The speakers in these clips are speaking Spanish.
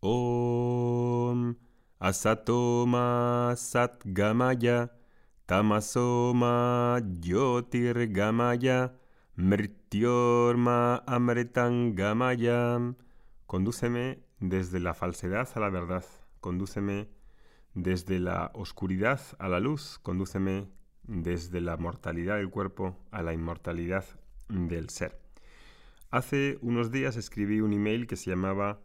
Om Asatoma Satgamaya Tamasoma Yotirgamaya Mrityorma Amritangamaya. Condúceme desde la falsedad a la verdad. Condúceme desde la oscuridad a la luz. Condúceme desde la mortalidad del cuerpo a la inmortalidad del ser. Hace unos días escribí un email que se llamaba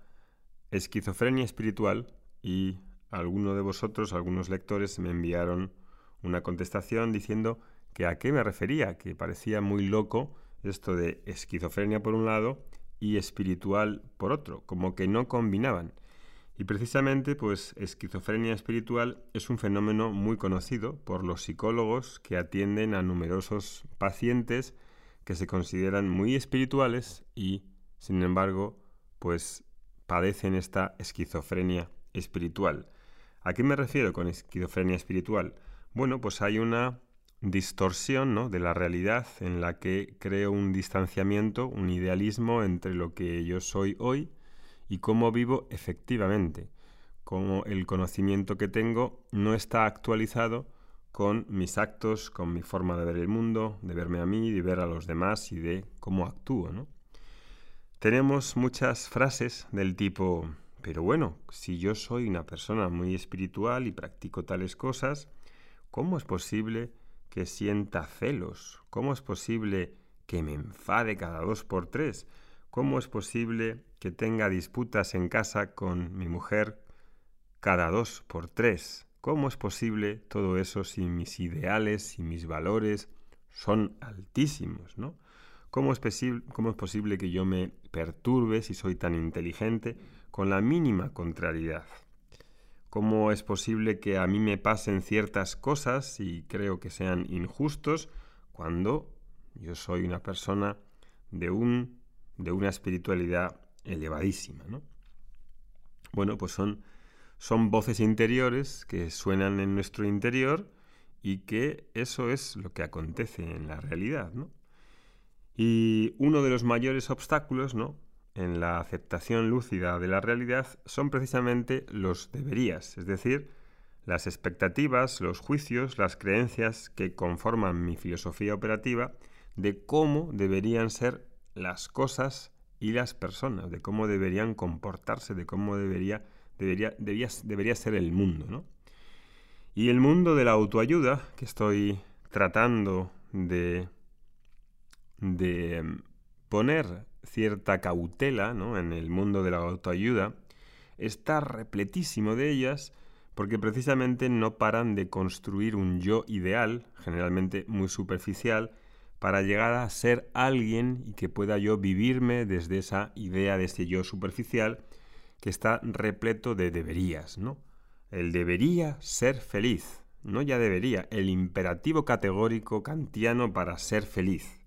Esquizofrenia espiritual y alguno de vosotros, algunos lectores, me enviaron una contestación diciendo que a qué me refería, que parecía muy loco esto de esquizofrenia por un lado y espiritual por otro, como que no combinaban. Y precisamente, pues, esquizofrenia espiritual es un fenómeno muy conocido por los psicólogos que atienden a numerosos pacientes que se consideran muy espirituales y, sin embargo, pues padecen esta esquizofrenia espiritual. ¿A qué me refiero con esquizofrenia espiritual? Bueno, pues hay una distorsión ¿no? de la realidad en la que creo un distanciamiento, un idealismo entre lo que yo soy hoy y cómo vivo efectivamente, como el conocimiento que tengo no está actualizado con mis actos, con mi forma de ver el mundo, de verme a mí, de ver a los demás y de cómo actúo. ¿no? Tenemos muchas frases del tipo, pero bueno, si yo soy una persona muy espiritual y practico tales cosas, ¿cómo es posible que sienta celos? ¿Cómo es posible que me enfade cada dos por tres? ¿Cómo es posible que tenga disputas en casa con mi mujer cada dos por tres? ¿Cómo es posible todo eso si mis ideales y mis valores son altísimos, ¿no? ¿Cómo es, ¿Cómo es posible que yo me perturbe si soy tan inteligente con la mínima contrariedad? cómo es posible que a mí me pasen ciertas cosas y creo que sean injustos cuando yo soy una persona de, un, de una espiritualidad elevadísima. ¿no? Bueno, pues son, son voces interiores que suenan en nuestro interior y que eso es lo que acontece en la realidad. ¿no? Y uno de los mayores obstáculos ¿no? en la aceptación lúcida de la realidad son precisamente los deberías, es decir, las expectativas, los juicios, las creencias que conforman mi filosofía operativa de cómo deberían ser las cosas y las personas, de cómo deberían comportarse, de cómo debería, debería, debería ser el mundo. ¿no? Y el mundo de la autoayuda, que estoy tratando de, de poner cierta cautela ¿no? en el mundo de la autoayuda, está repletísimo de ellas porque precisamente no paran de construir un yo ideal, generalmente muy superficial, para llegar a ser alguien y que pueda yo vivirme desde esa idea de este yo superficial que está repleto de deberías, ¿no? El debería ser feliz, no ya debería, el imperativo categórico kantiano para ser feliz,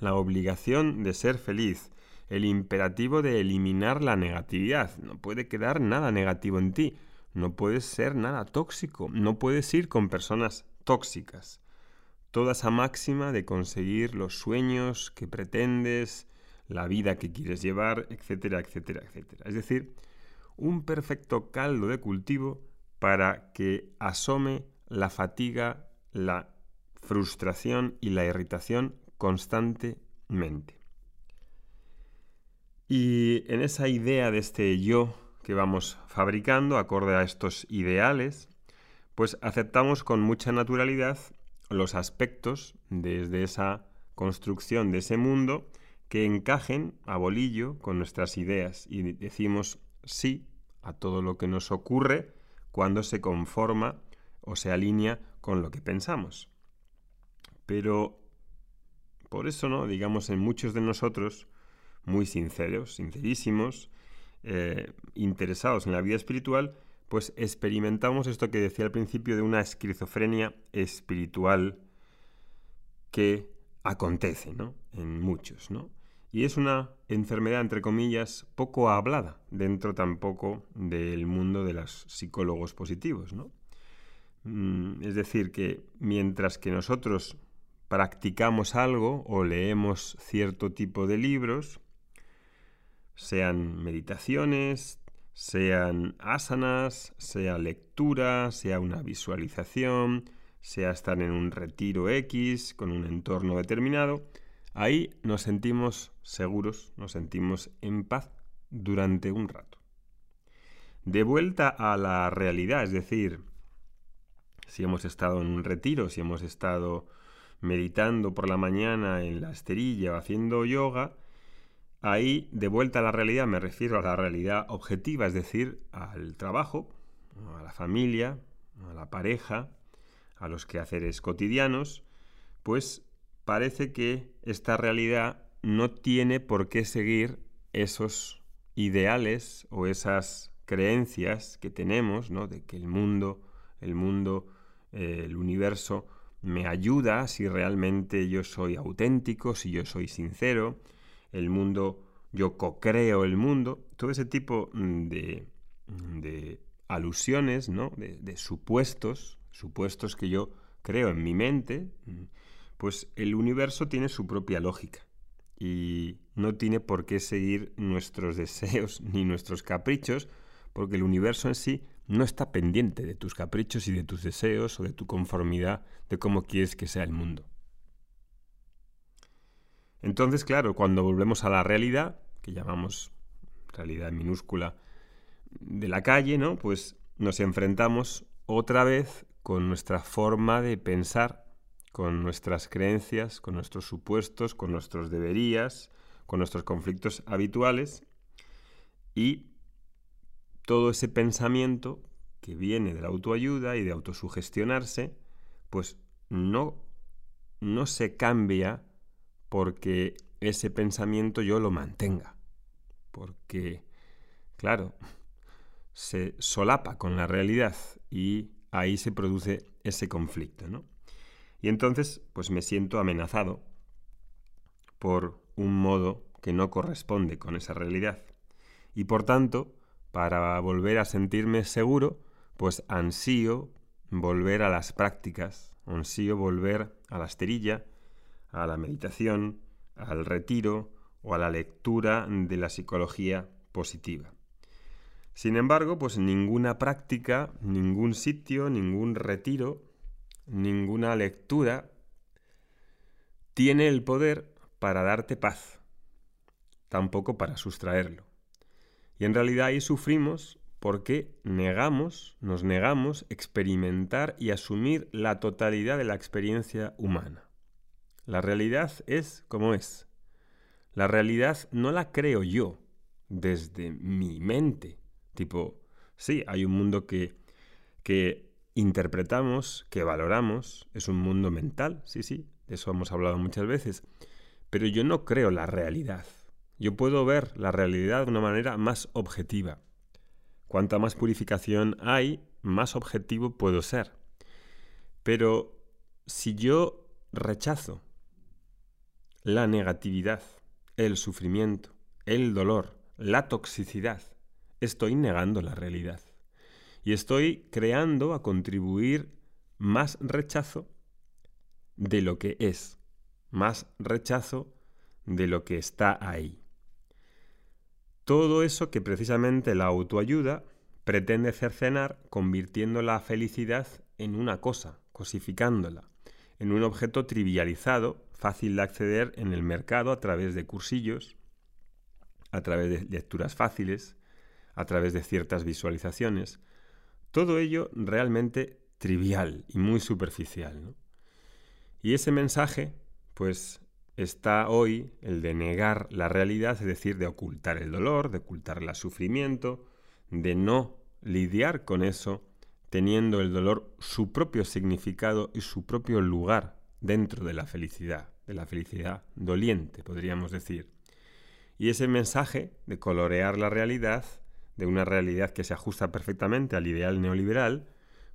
la obligación de ser feliz, el imperativo de eliminar la negatividad. No puede quedar nada negativo en ti, no puedes ser nada tóxico, no puedes ir con personas tóxicas. Toda esa máxima de conseguir los sueños que pretendes, la vida que quieres llevar, etcétera, etcétera, etcétera. Es decir, un perfecto caldo de cultivo para que asome la fatiga, la frustración y la irritación constantemente. Y en esa idea de este yo que vamos fabricando, acorde a estos ideales, pues aceptamos con mucha naturalidad los aspectos desde esa construcción de ese mundo que encajen a bolillo con nuestras ideas y decimos sí a todo lo que nos ocurre cuando se conforma o se alinea con lo que pensamos. Pero por eso, ¿no? Digamos, en muchos de nosotros muy sinceros, sincerísimos, eh, interesados en la vida espiritual, pues experimentamos esto que decía al principio de una esquizofrenia espiritual que acontece, ¿no? En muchos, ¿no? Y es una enfermedad, entre comillas, poco hablada dentro tampoco del mundo de los psicólogos positivos, ¿no? Mm, es decir, que mientras que nosotros practicamos algo o leemos cierto tipo de libros, sean meditaciones, sean asanas, sea lectura, sea una visualización, sea estar en un retiro X con un entorno determinado, ahí nos sentimos seguros, nos sentimos en paz durante un rato. De vuelta a la realidad, es decir, si hemos estado en un retiro, si hemos estado meditando por la mañana en la esterilla o haciendo yoga, ahí de vuelta a la realidad me refiero a la realidad objetiva, es decir, al trabajo, a la familia, a la pareja, a los quehaceres cotidianos, pues parece que esta realidad no tiene por qué seguir esos ideales o esas creencias que tenemos, ¿no? De que el mundo, el mundo, el universo me ayuda si realmente yo soy auténtico, si yo soy sincero, el mundo, yo co-creo el mundo, todo ese tipo de, de alusiones, ¿no? de, supuestos, supuestos que yo creo en mi mente, pues el universo tiene su propia lógica y no tiene por qué seguir nuestros deseos ni nuestros caprichos, porque el universo en sí no está pendiente de tus caprichos y de tus deseos o de tu conformidad de cómo quieres que sea el mundo. Entonces, claro, cuando volvemos a la realidad, que llamamos realidad minúscula de la calle, ¿no? Pues nos enfrentamos otra vez con nuestra forma de pensar, con nuestras creencias, con nuestros supuestos, con nuestros deberías, con nuestros conflictos habituales y todo ese pensamiento que viene de la autoayuda y de autosugestionarse, pues no, no se cambia porque ese pensamiento yo lo mantenga. Porque, claro, se solapa con la realidad y ahí se produce ese conflicto, ¿no? Y entonces, pues me siento amenazado por un modo que no corresponde con esa realidad. Y por tanto, para volver a sentirme seguro, pues ansío volver a las prácticas, ansío volver a la esterilla, a la meditación, al retiro o a la lectura de la psicología positiva. Sin embargo, pues ninguna práctica, ningún sitio, ningún retiro, ninguna lectura tiene el poder para darte paz, tampoco para sustraerlo. Y en realidad ahí sufrimos porque negamos, nos negamos experimentar y asumir la totalidad de la experiencia humana. La realidad es como es. La realidad no la creo yo desde mi mente. Tipo, sí, hay un mundo que, que interpretamos, que valoramos, es un mundo mental, sí, sí, de eso hemos hablado muchas veces, pero yo no creo la realidad. Yo puedo ver la realidad de una manera más objetiva. Cuanta más purificación hay, más objetivo puedo ser. Pero si yo rechazo la negatividad, el sufrimiento, el dolor, la toxicidad, estoy negando la realidad. Y estoy creando a contribuir más rechazo de lo que es, más rechazo de lo que está ahí. Todo eso que precisamente la autoayuda pretende cercenar convirtiendo la felicidad en una cosa, cosificándola, en un objeto trivializado, fácil de acceder en el mercado a través de cursillos, a través de lecturas fáciles, a través de ciertas visualizaciones. Todo ello realmente trivial y muy superficial. Y ese mensaje, pues está hoy el de negar la realidad, es decir, de ocultar el dolor, de ocultar el sufrimiento, de no lidiar con eso, teniendo el dolor su propio significado y su propio lugar dentro de la felicidad, de la felicidad doliente, podríamos decir. Y ese mensaje de colorear la realidad, de una realidad que se ajusta perfectamente al ideal neoliberal,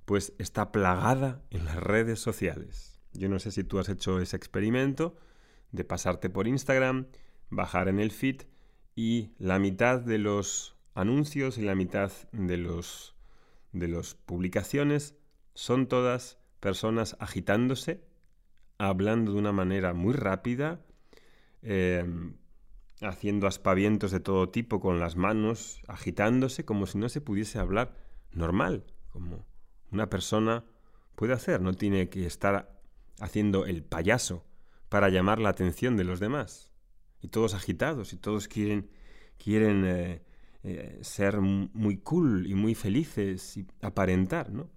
pues está plagada en las redes sociales. Yo no sé si tú has hecho ese experimento, de pasarte por Instagram, bajar en el feed y la mitad de los anuncios y la mitad de los de las publicaciones son todas personas agitándose, hablando de una manera muy rápida, em, haciendo aspavientos de todo tipo con las manos, agitándose como si no se pudiese hablar normal, como una persona puede hacer, no tiene que estar haciendo el payaso para llamar la atención de los demás. Y todos agitados, y todos quieren, quieren eh, eh, ser muy cool y muy felices y aparentar, ¿no?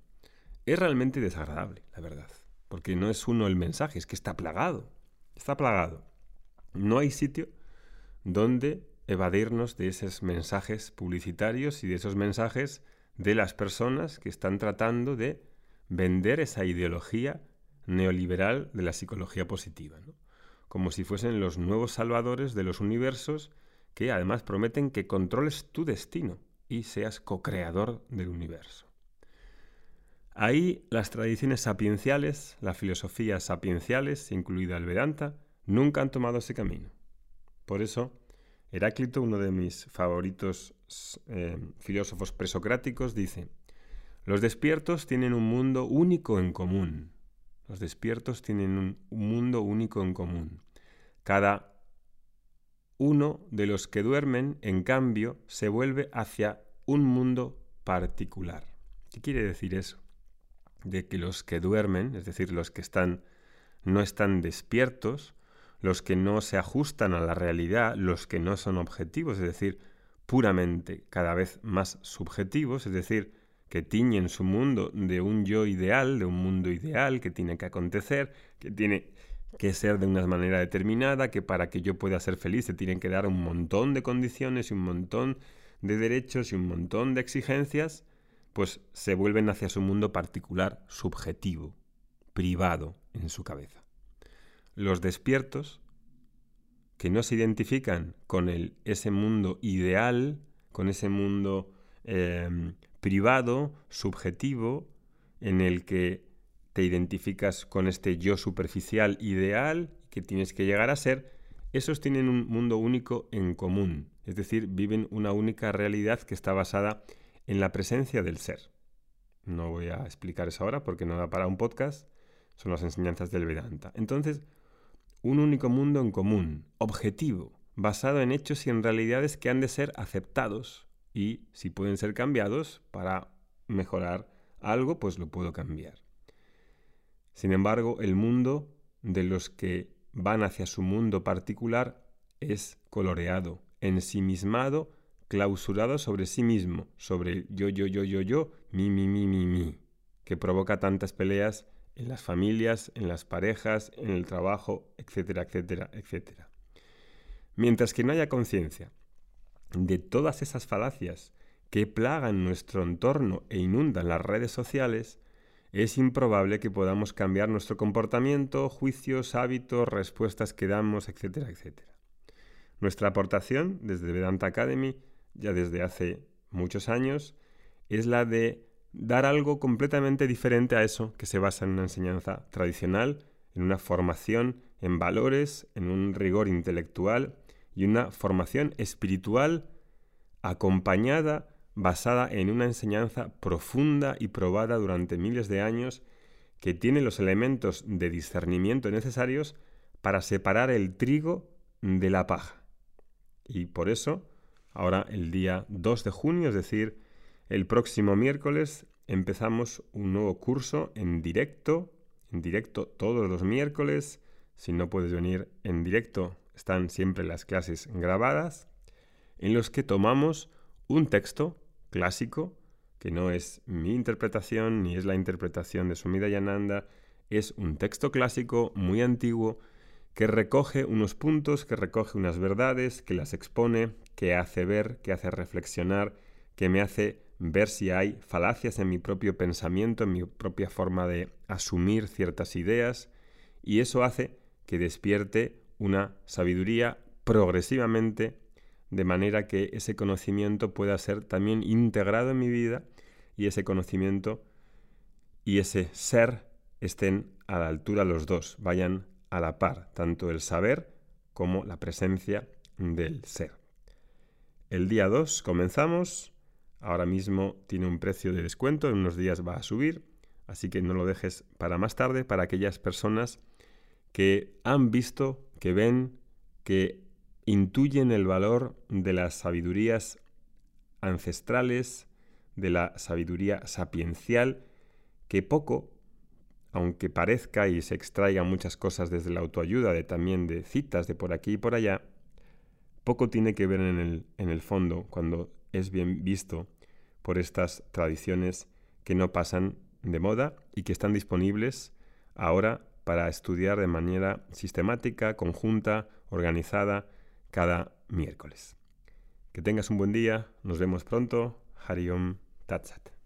Es realmente desagradable, la verdad, porque no es uno el mensaje, es que está plagado, está plagado. No hay sitio donde evadirnos de esos mensajes publicitarios y de esos mensajes de las personas que están tratando de vender esa ideología neoliberal de la psicología positiva, como si fuesen los nuevos salvadores de los universos que además prometen que controles tu destino y seas co-creador del universo. Ahí las tradiciones sapienciales, las filosofías sapienciales, incluida el Vedanta, nunca han tomado ese camino. Por eso, Heráclito, uno de mis favoritos eh, filósofos presocráticos, dice, los despiertos tienen un mundo único en común. Los despiertos tienen un mundo único en común. Cada uno de los que duermen, en cambio, se vuelve hacia un mundo particular. ¿Qué quiere decir eso? De que los que duermen, es decir, los que no están despiertos, los que no se ajustan a la realidad, los que no son objetivos, es decir, puramente cada vez más subjetivos, es decir, que tiñen su mundo de un yo ideal, de un mundo ideal que tiene que acontecer, que tiene que ser de una manera determinada, que para que yo pueda ser feliz se tienen que dar un montón de condiciones y un montón de derechos y un montón de exigencias, pues se vuelven hacia su mundo particular, subjetivo, privado en su cabeza. Los despiertos que no se identifican con el, ese mundo ideal, con ese mundo em, privado, subjetivo, en el que te identificas con este yo superficial ideal que tienes que llegar a ser, esos tienen un mundo único en común, es decir, viven una única realidad que está basada en la presencia del ser. No voy a explicar eso ahora porque no da para un podcast, son las enseñanzas del Vedanta. Entonces, un único mundo en común, objetivo, basado en hechos y en realidades que han de ser aceptados y si pueden ser cambiados para mejorar algo, pues lo puedo cambiar. Sin embargo, el mundo de los que van hacia su mundo particular es coloreado, ensimismado, clausurado sobre sí mismo, sobre el yo, yo, yo, yo, yo, mi, mi, mi, mi, mi, que provoca tantas peleas en las familias, en las parejas, en el trabajo, etcétera, etcétera, etcétera. Mientras que no haya conciencia de todas esas falacias que plagan nuestro entorno e inundan las redes sociales, es improbable que podamos cambiar nuestro comportamiento, juicios, hábitos, respuestas que damos, etcétera, etcétera. Nuestra aportación desde Vedanta Academy, ya desde hace muchos años, es la de dar algo completamente diferente a eso que se basa en una enseñanza tradicional, en una formación en valores, en un rigor intelectual y una formación espiritual acompañada, basada en una enseñanza profunda y probada durante miles de años que tiene los elementos de discernimiento necesarios para separar el trigo de la paja. Y por eso, ahora el día 2 de junio, es decir, el próximo miércoles empezamos un nuevo curso en directo, en directo todos los miércoles. Si no puedes venir en directo, están siempre las clases grabadas, en los que tomamos un texto clásico, que no es mi interpretación ni es la interpretación de Sumida Yananda, es un texto clásico muy antiguo que recoge unos puntos, que recoge unas verdades, que las expone, que hace ver, que hace reflexionar, que me hace ver si hay falacias en mi propio pensamiento, en mi propia forma de asumir ciertas ideas, y eso hace que despierte una sabiduría progresivamente, de manera que ese conocimiento pueda ser también integrado en mi vida y ese conocimiento y ese ser estén a la altura los dos, vayan a la par, tanto el saber como la presencia del ser. El día 2 comenzamos Ahora mismo tiene un precio de descuento, en unos días va a subir, así que no lo dejes para más tarde, para aquellas personas que han visto, que ven, que intuyen el valor de las sabidurías ancestrales, de la sabiduría sapiencial, que poco, aunque parezca y se extraigan muchas cosas desde la autoayuda, de también de citas de por aquí y por allá, poco tiene que ver en el, en el fondo cuando es bien visto por estas tradiciones que no pasan de moda y que están disponibles ahora para estudiar de manera sistemática, conjunta, organizada, cada miércoles. Que tengas un buen día, nos vemos pronto. Hariom Tatsat.